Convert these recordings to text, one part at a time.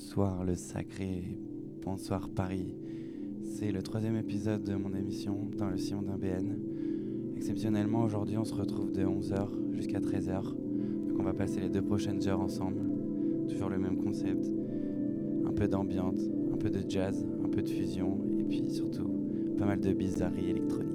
Bonsoir le sacré, bonsoir Paris. C'est le troisième épisode de mon émission dans le sillon d'un BN. Exceptionnellement, aujourd'hui, on se retrouve de 11h jusqu'à 13h. Donc on va passer les deux prochaines heures ensemble. Toujours le même concept. Un peu d'ambiance, un peu de jazz, un peu de fusion et puis surtout pas mal de bizarreries électroniques.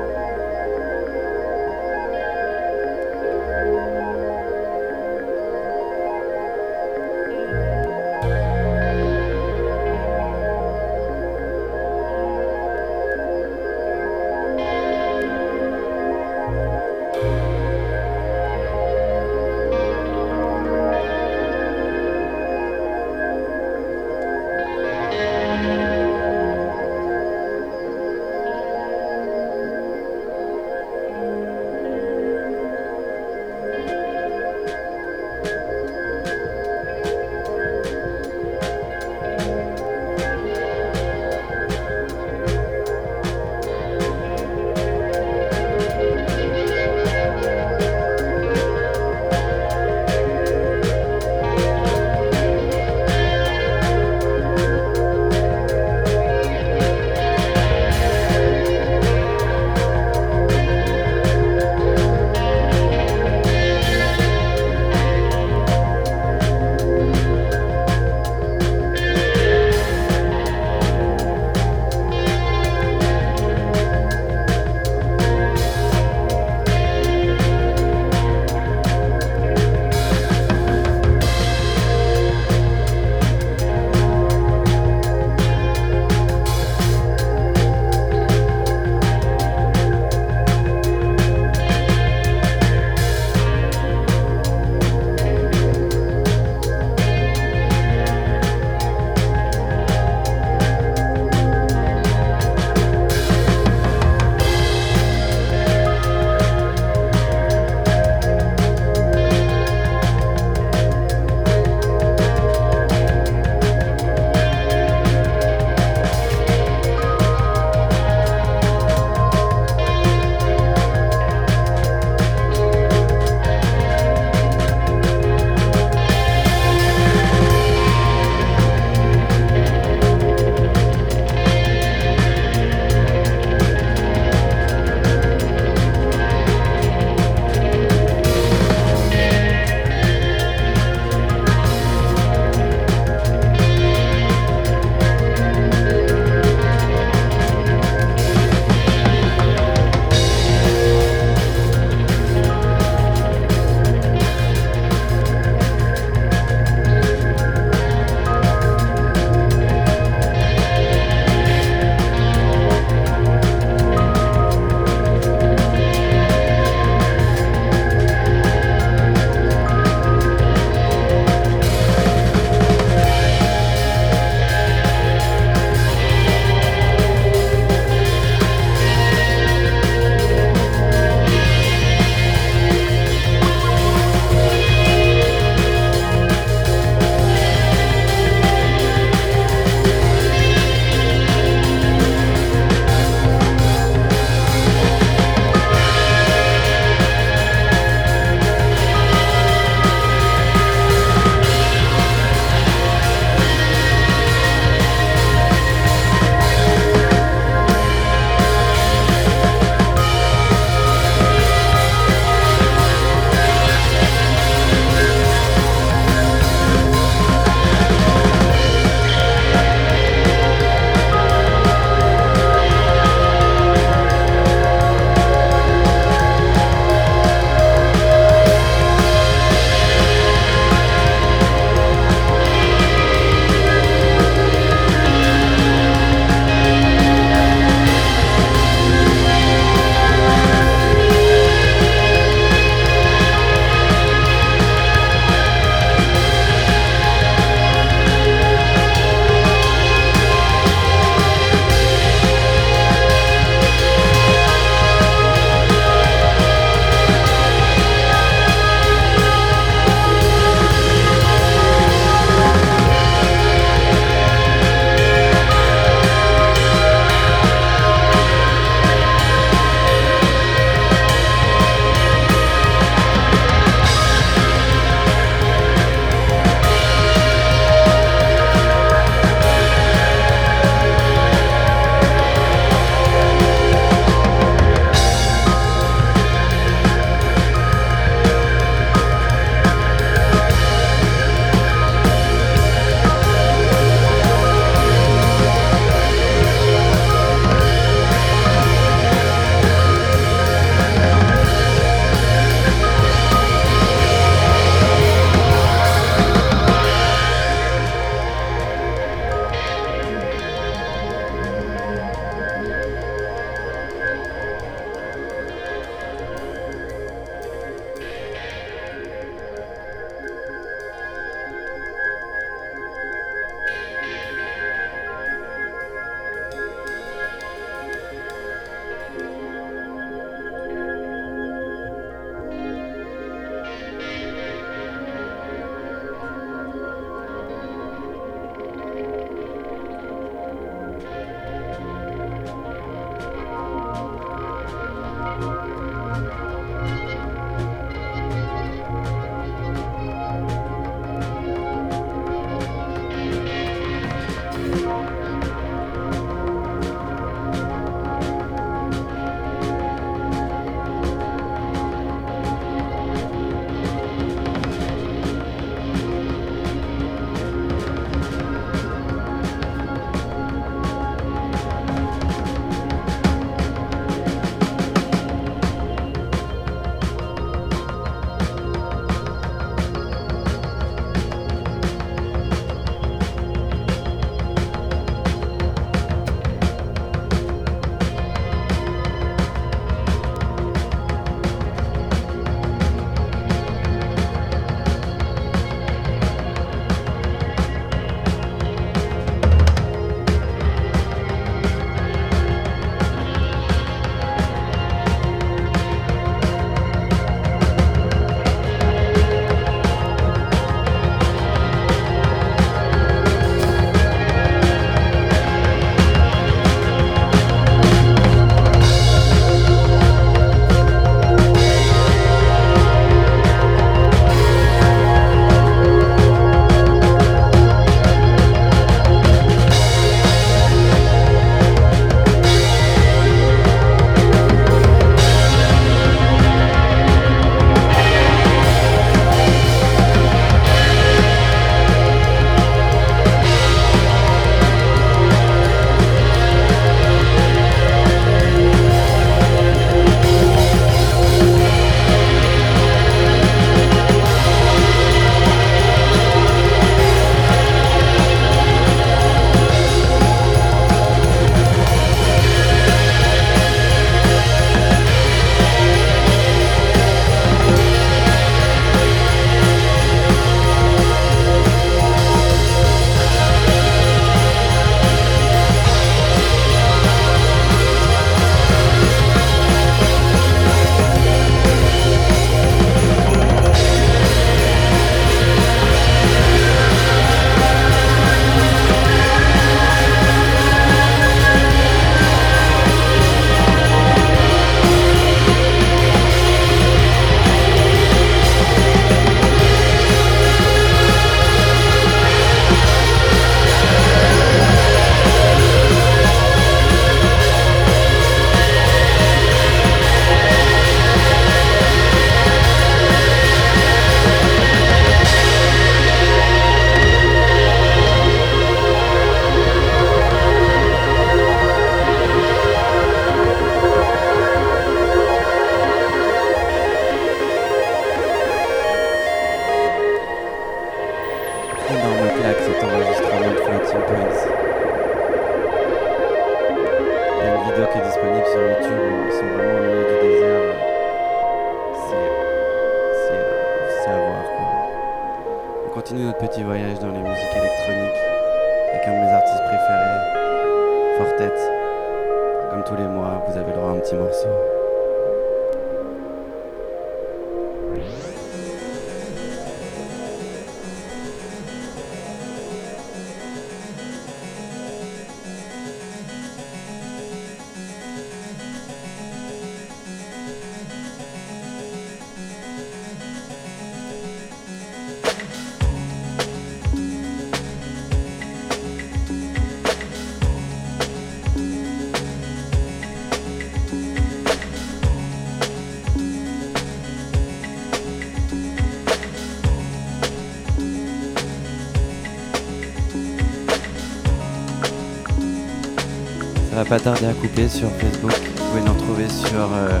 Pas tarder à couper sur Facebook. Vous pouvez nous retrouver sur euh,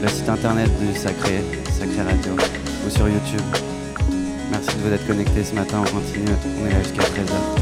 le site internet du Sacré, Sacré Radio, ou sur YouTube. Merci de vous être connectés ce matin. On continue. On est là jusqu'à 13h.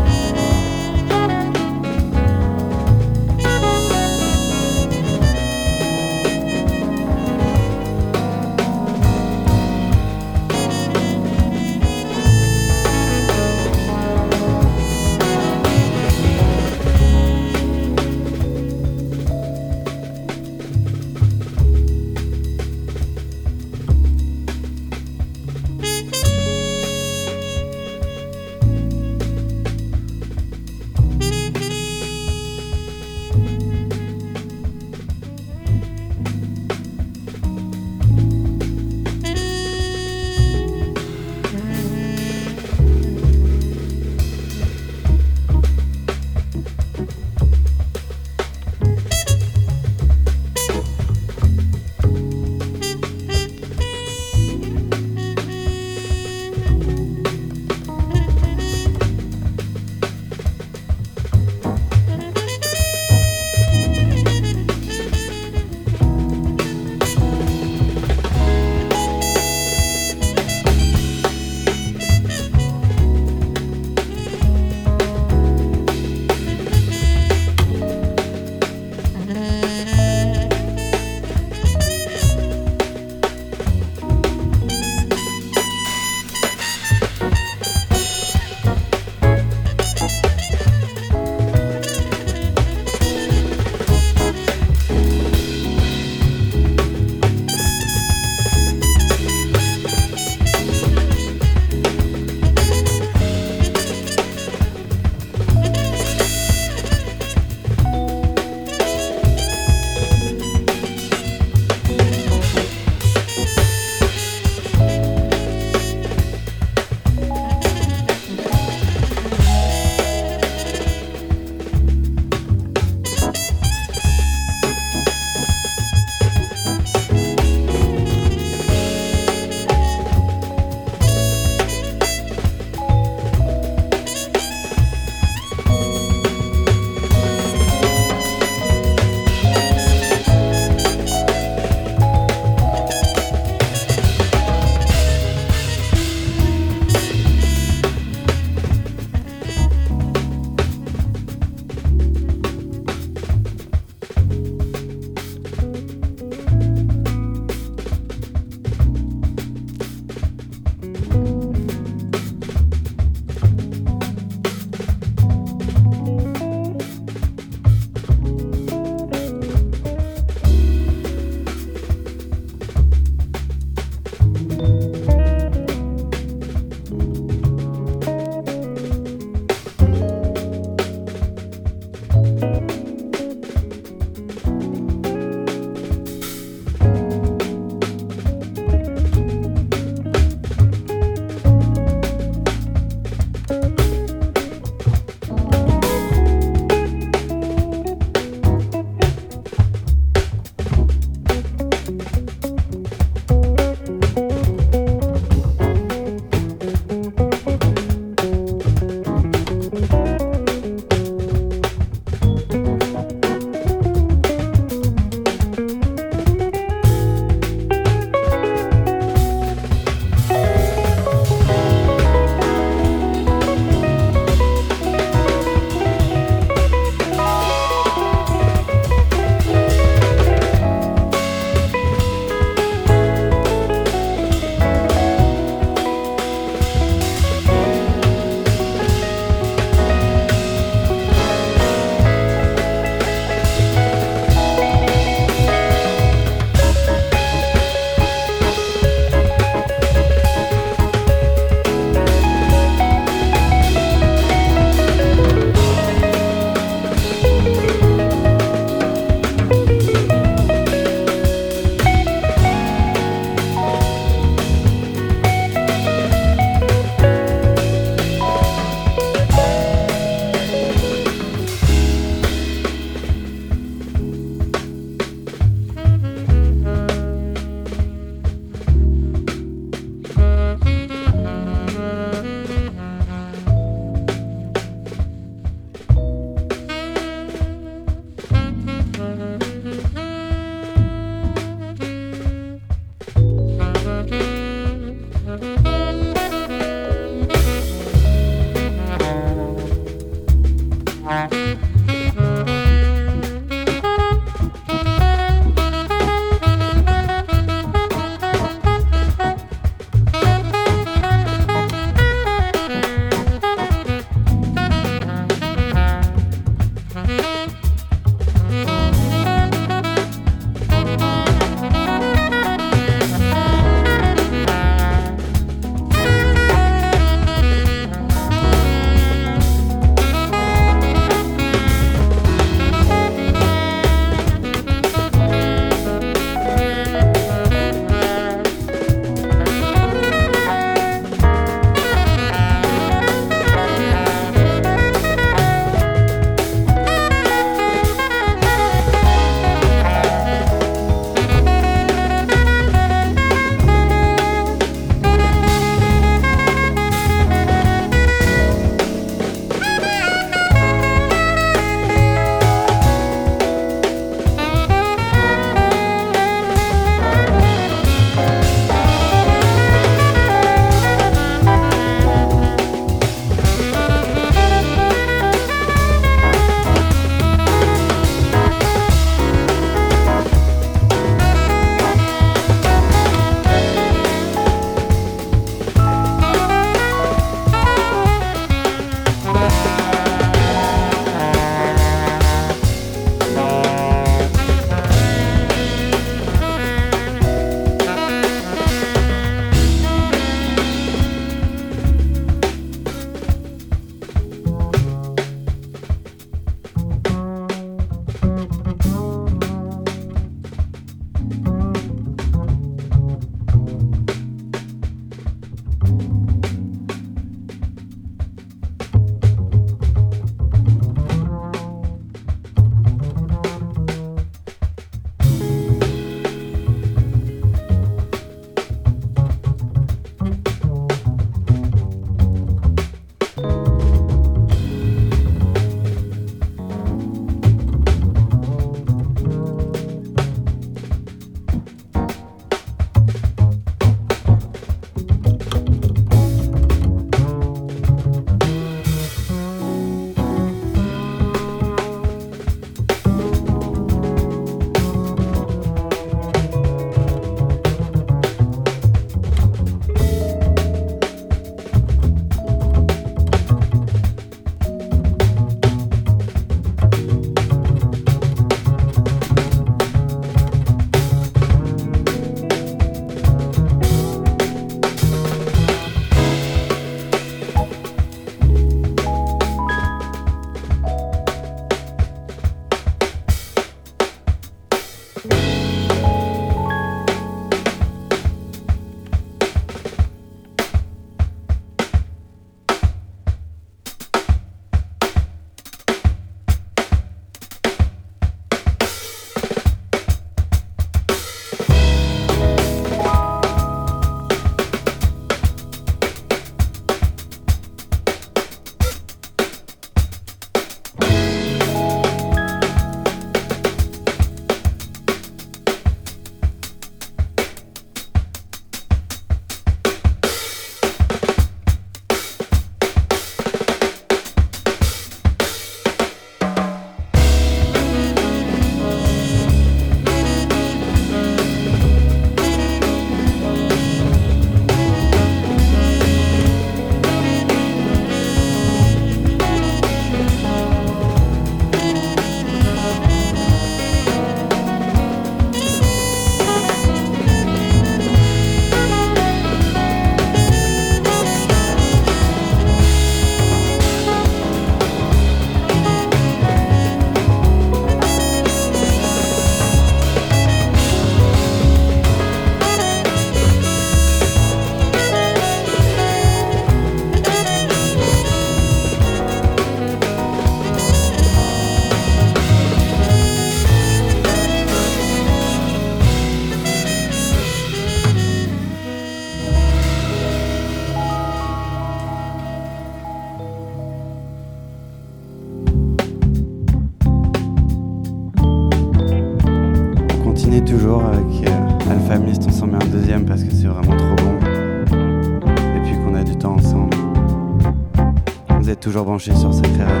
Branchés sur Sacré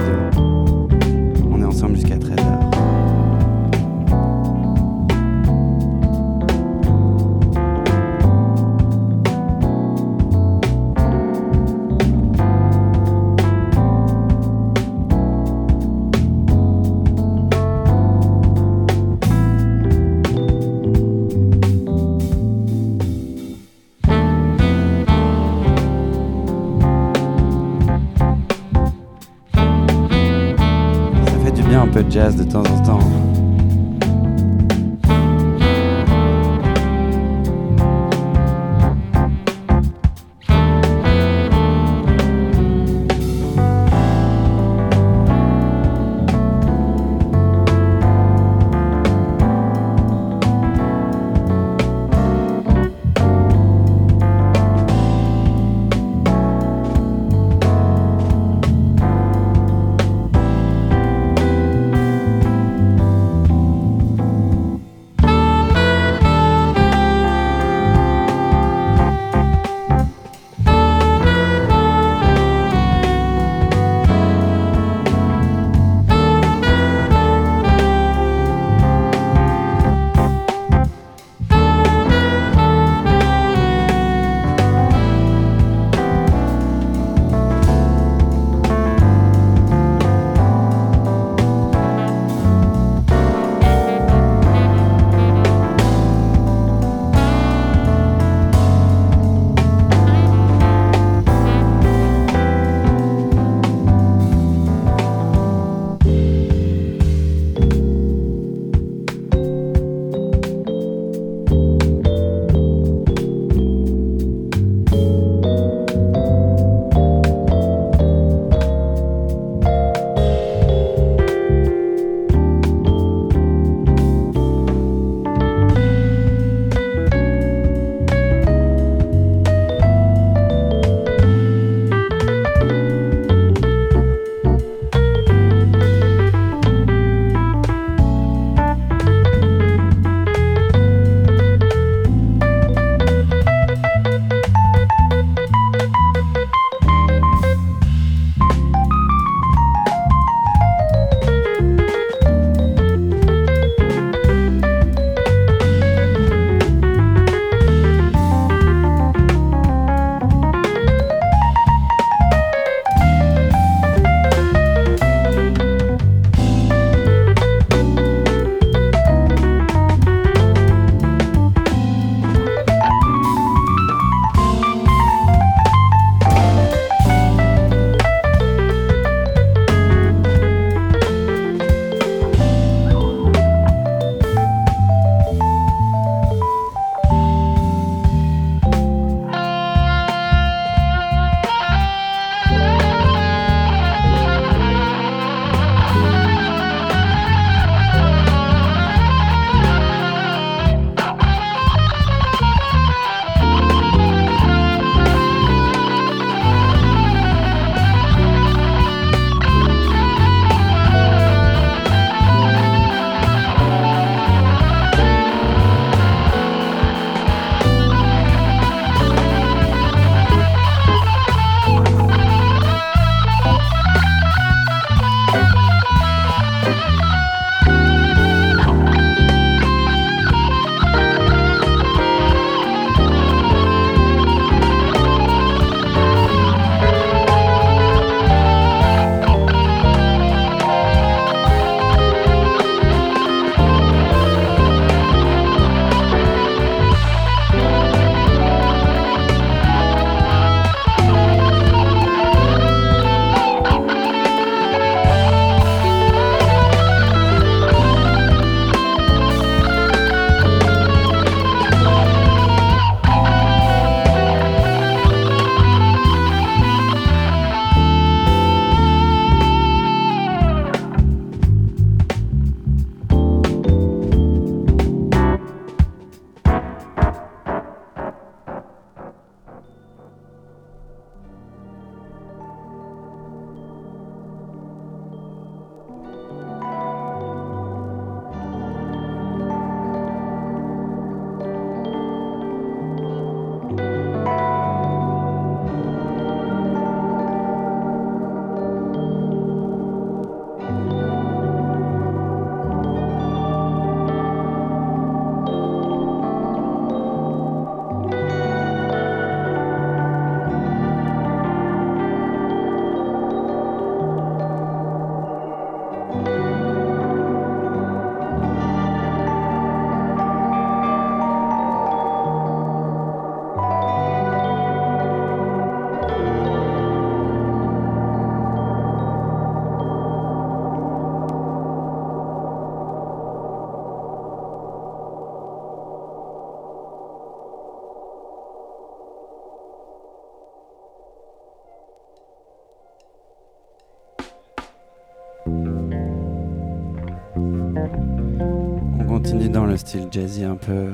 jazzy un peu.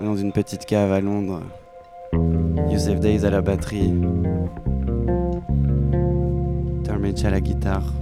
Dans une petite cave à Londres. Youssef Days à la batterie. Tormich à la guitare.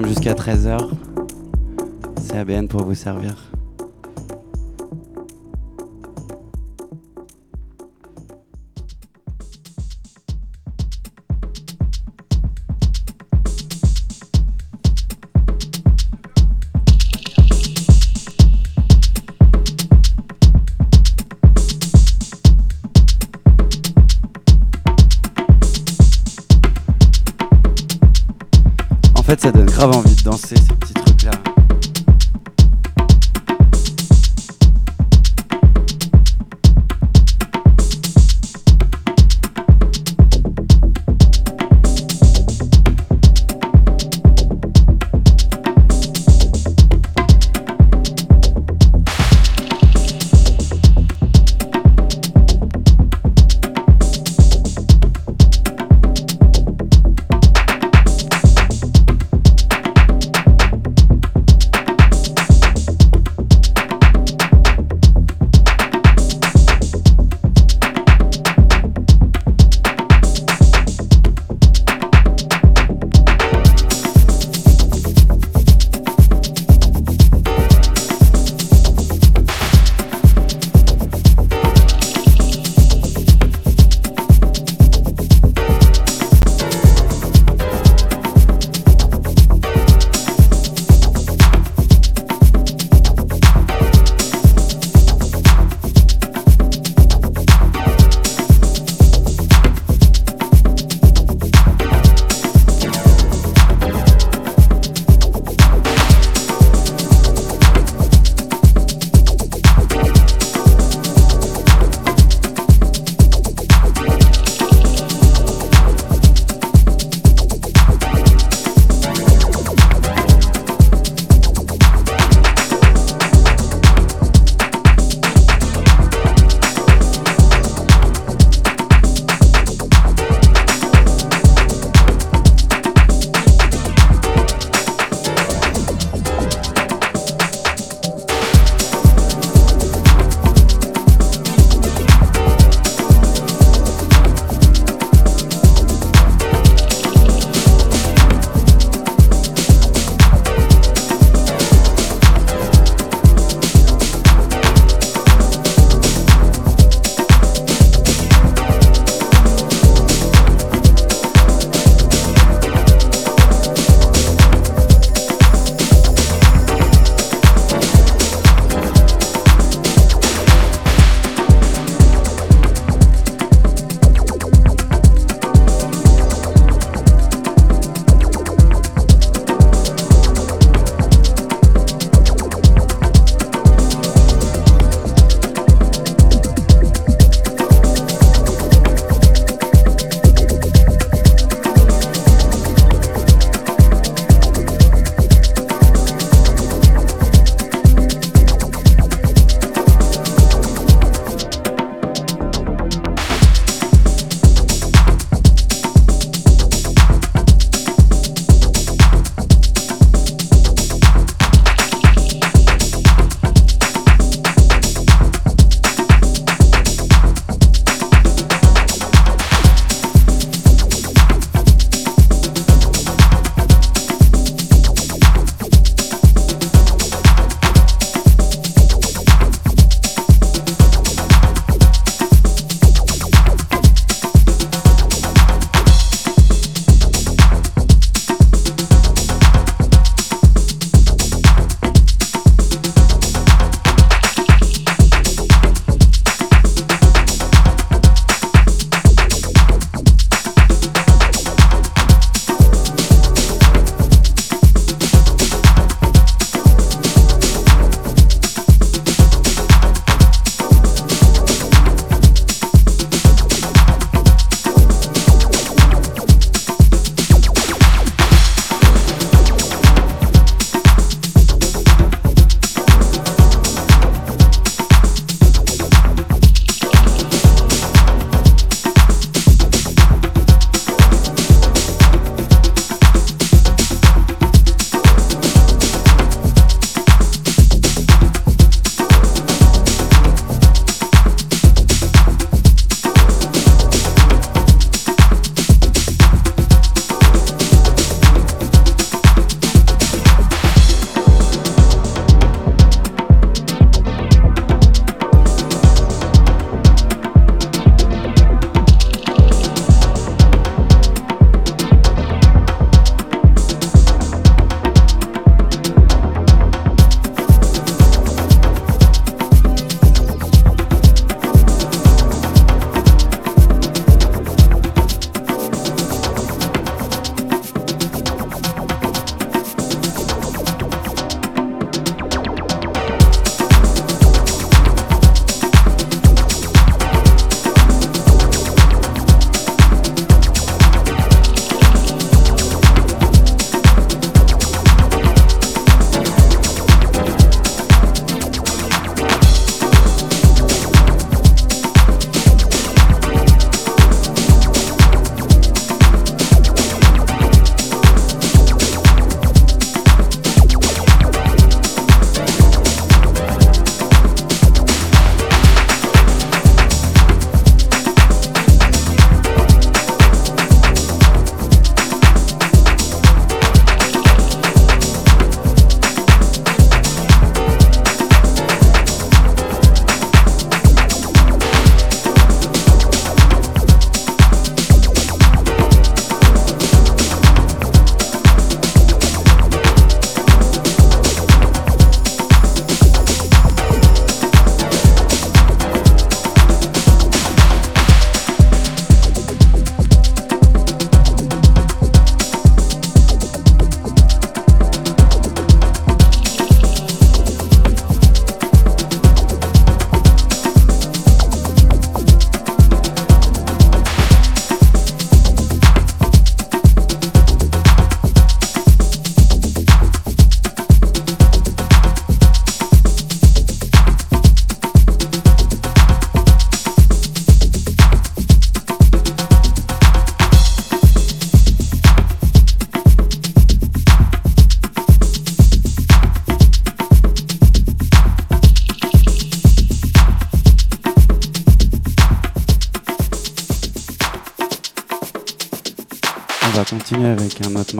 Jusqu'à 13h. C'est ABN pour vous servir.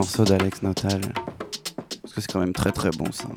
d'Alex Notal. Parce que c'est quand même très très bon ça.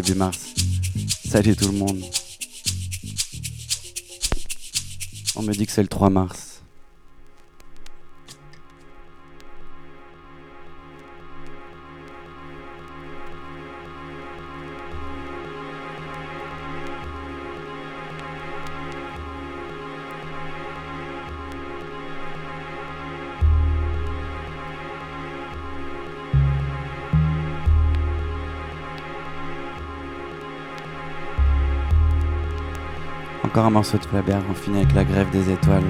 Début mars. Salut tout le monde. On me dit que c'est le 3 mars. Encore un morceau de Flaubert, on finit avec la grève des étoiles.